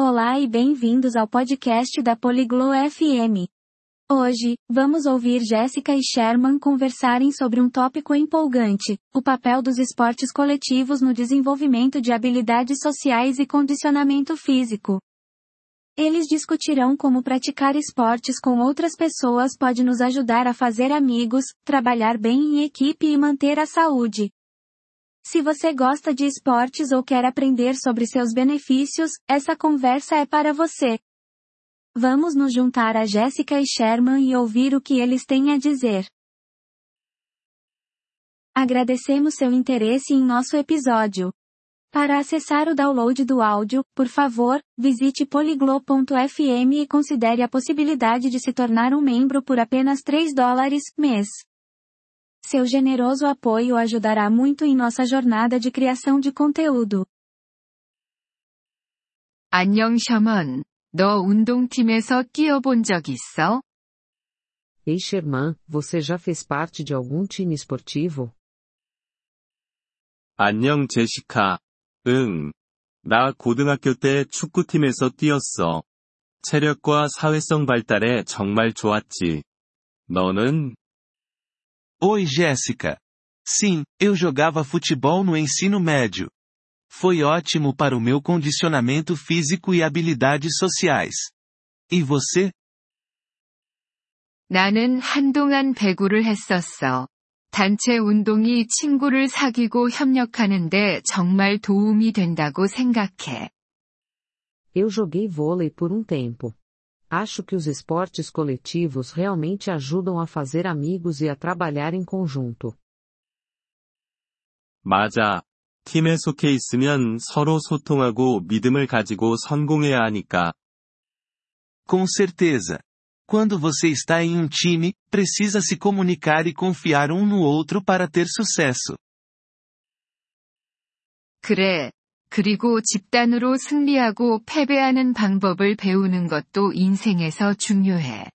Olá e bem-vindos ao podcast da Poliglo FM. Hoje, vamos ouvir Jéssica e Sherman conversarem sobre um tópico empolgante: o papel dos esportes coletivos no desenvolvimento de habilidades sociais e condicionamento físico. Eles discutirão como praticar esportes com outras pessoas pode nos ajudar a fazer amigos, trabalhar bem em equipe e manter a saúde. Se você gosta de esportes ou quer aprender sobre seus benefícios, essa conversa é para você. Vamos nos juntar a Jéssica e Sherman e ouvir o que eles têm a dizer. Agradecemos seu interesse em nosso episódio. Para acessar o download do áudio, por favor, visite poliglo.fm e considere a possibilidade de se tornar um membro por apenas 3 dólares mês. Seu generoso apoio ajudará muito em nossa jornada de criação de conteúdo. 안녕 셔먼, 너 운동팀에서 뛰어본 적 있어? Ei Sherman, você já fez parte de algum time esportivo? 안녕 제시카. 응. 나 고등학교 때 축구팀에서 뛰었어. 체력과 사회성 발달에 정말 좋았지. 너는? Oi Jéssica. Sim, eu jogava futebol no ensino médio. Foi ótimo para o meu condicionamento físico e habilidades sociais. E você? 나는 한동안 배구를 했었어. 단체 운동이 친구를 사귀고 협력하는데 정말 도움이 된다고 생각해. Eu joguei vôlei por um tempo. Acho que os esportes coletivos realmente ajudam a fazer amigos e a trabalhar em conjunto. 맞아. 팀에 속해 있으면 서로 소통하고 믿음을 가지고 성공해야 하니까. Com certeza. Quando você está em um time, precisa se comunicar e confiar um no outro para ter sucesso. 그래. 그리고 집단으로 승리하고 패배하는 방법을 배우는 것도 인생에서 중요해.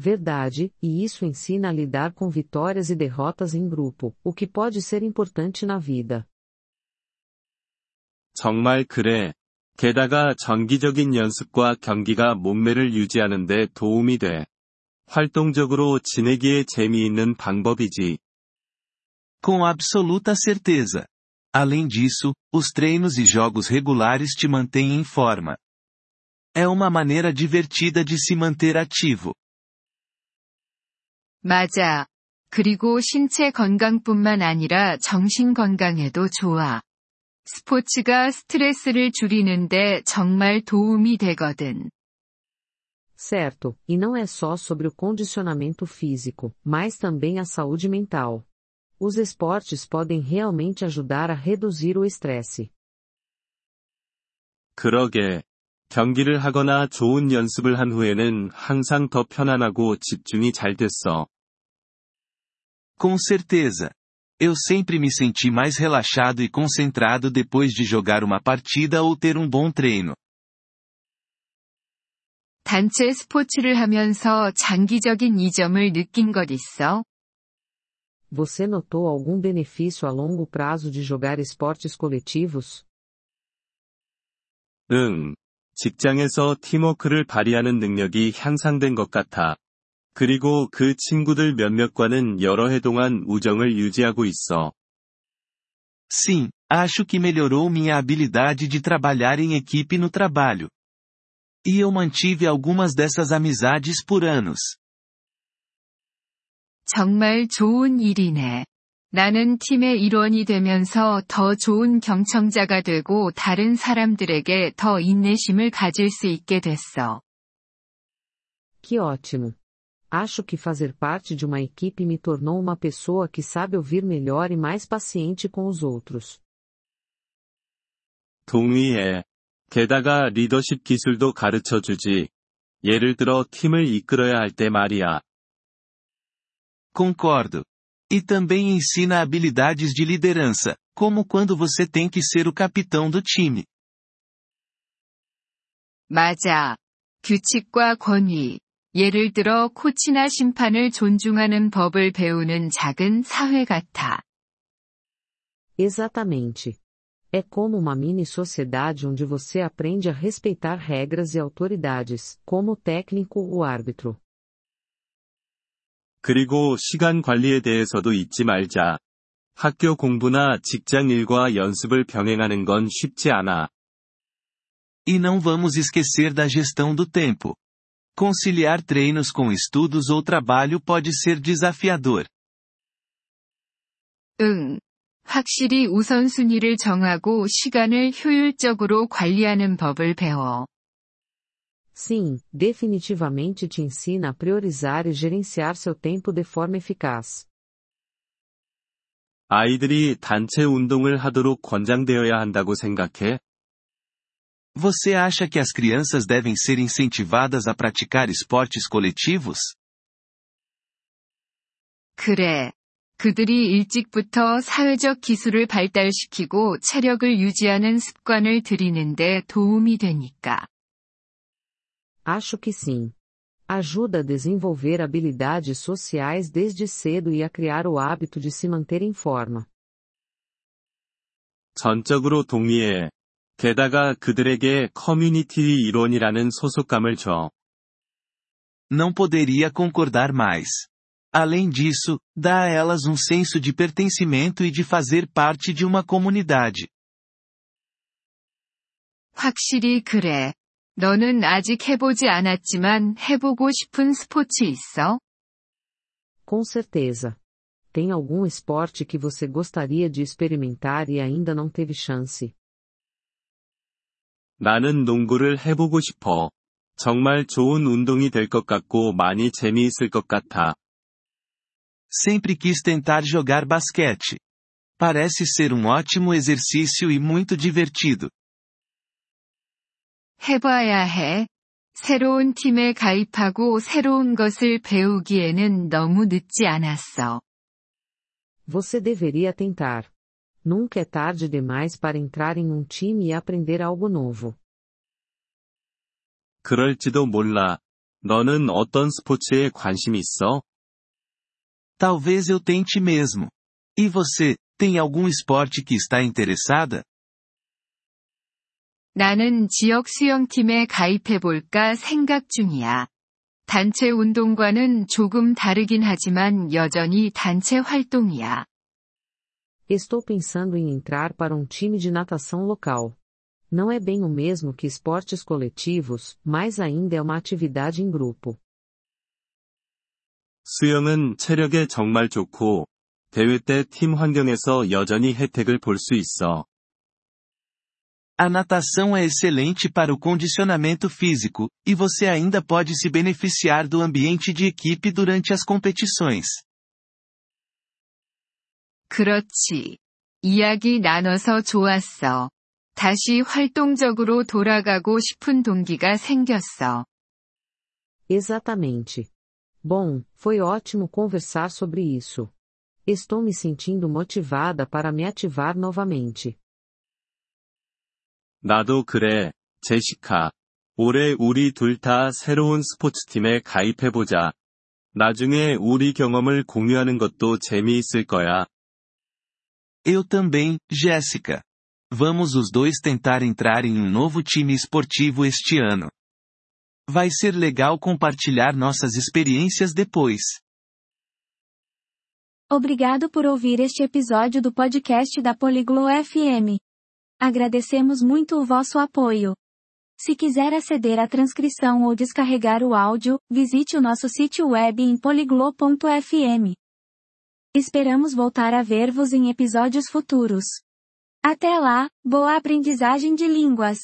Verdade, e isso ensina a lidar com vitórias e derrotas em grupo, o que pode ser importante na vida. 정말 그래. 게다가 정기적인 연습과 경기가 몸매를 유지하는 데 도움이 돼. 활동적으로 지내기에 재미있는 방법이지. Com absoluta certeza. Além disso, os treinos e jogos regulares te mantêm em forma. É uma maneira divertida de se manter ativo. 맞아. 그리고 신체 건강뿐만 아니라 정신 건강에도 좋아. 스포츠가 스트레스를 줄이는데 정말 도움이 되거든. Certo, e não é só sobre o condicionamento físico, mas também a saúde mental. Os esportes podem realmente ajudar a reduzir o estresse. 그러게. 경기를 하거나 좋은 연습을 한 후에는 항상 더 편안하고 집중이 잘 됐어. Com certeza. Eu sempre me senti mais relaxado e concentrado depois de jogar uma partida ou ter um bom treino. 단체 스포츠를 하면서 장기적인 이점을 느낀 것 있어? Você notou algum benefício a longo prazo de jogar esportes coletivos? 응. 직장에서 팀워크를 발휘하는 능력이 향상된 것 같아. 그리고 그 친구들 몇몇과는 여러 해 동안 우정을 유지하고 있어. Sim, acho que melhorou minha habilidade de trabalhar em equipe no trabalho. E eu mantive algumas dessas amizades por anos. 정말 좋은 일이네. 나는 팀의 일원이 되면서 더 좋은 경청자가 되고 다른 사람들에게 더 인내심을 가질 수 있게 됐어. Que ótimo! Acho que fazer parte de uma equipe me tornou uma pessoa que sabe ouvir melhor e mais paciente com os outros. 동의해. 게다가 리더십 기술도 가르쳐 주지. 예를 들어 팀을 이끌어야 할 때 말이야. Concordo. E também ensina habilidades de liderança, como quando você tem que ser o capitão do time. 맞아. 규칙과 권위. 예를 들어 코치나 심판을 존중하는 법을 배우는 작은 사회 같아. Exatamente. É como uma mini sociedade onde você aprende a respeitar regras e autoridades, como o técnico ou árbitro. 그리고 시간 관리에 대해서도 잊지 말자. 학교 공부나 직장 일과 연습을 병행하는 건 쉽지 않아. E não vamos esquecer da gestão do tempo. Conciliar treinos com estudos ou trabalho pode ser desafiador. 응. 확실히 우선순위를 정하고 시간을 효율적으로 관리하는 법을 배워. Sim, definitivamente te ensina a priorizar e gerenciar seu tempo de forma eficaz. 아이들이 단체 운동을 하도록 권장되어야 한다고 생각해? Você acha que as crianças devem ser incentivadas a praticar esportes coletivos? 그래. 그들이 일찍부터 사회적 기술을 발달시키고 체력을 유지하는 습관을 들이는데 도움이 되니까. Acho que sim. Ajuda a desenvolver habilidades sociais desde cedo e a criar o hábito de se manter em forma. 전적으로 동의해. 게다가 그들에게 커뮤니티 이론이라는 소속감을 줘. Não poderia concordar mais. Além disso, dá a elas um senso de pertencimento e de fazer parte de uma comunidade. 확실히 그래. 너는 아직 해보지 않았지만 해보고 싶은 스포츠 있어? Com certeza. Tem algum esporte que você gostaria de experimentar e ainda não teve chance? 나는 농구를 해보고 싶어. 정말 좋은 운동이 될 것 같고 많이 재미있을 것 같아. Sempre quis tentar jogar basquete. Parece ser um ótimo exercício e muito divertido. 해봐야 해. 새로운 팀에 가입하고 새로운 것을 배우기에는 너무 늦지 않았어. Você deveria tentar. Nunca é tarde demais para entrar em um time e aprender algo novo. 그럴지도 몰라. 너는 어떤 스포츠에 관심 있어? Talvez eu tente mesmo. E você, tem algum esporte que está interessada? 나는 지역 수영팀에 가입해볼까 생각 중이야. 단체 운동과는 조금 다르긴 하지만 여전히 단체 활동이야. Estou pensando em entrar para um time de natação local. Não é bem o mesmo que esportes coletivos, mas ainda é uma atividade em grupo. 수영은 체력에 정말 좋고, 대회 때 팀 환경에서 여전히 혜택을 볼 수 있어. A natação é excelente para o condicionamento físico, e você ainda pode se beneficiar do ambiente de equipe durante as competições. 그렇지. 이야기 나눠서 좋았어. 다시 활동적으로 돌아가고 싶은 동기가 생겼어. Exatamente. Bom, foi ótimo conversar sobre isso. Estou me sentindo motivada para me ativar novamente. 나도 그래, 제시카. 올해 우리 둘 다 새로운 스포츠팀에 가입해보자. 나중에 우리 경험을 공유하는 것도 재미있을 거야. Eu também, Jéssica. Vamos os dois tentar entrar em um novo time esportivo este ano. Vai ser legal compartilhar nossas experiências depois. Obrigado por ouvir este episódio do podcast da Poliglo FM. Agradecemos muito o vosso apoio. Se quiser aceder à transcrição ou descarregar o áudio, visite o nosso sítio web em poliglo.fm. Esperamos voltar a ver-vos em episódios futuros. Até lá, boa aprendizagem de línguas!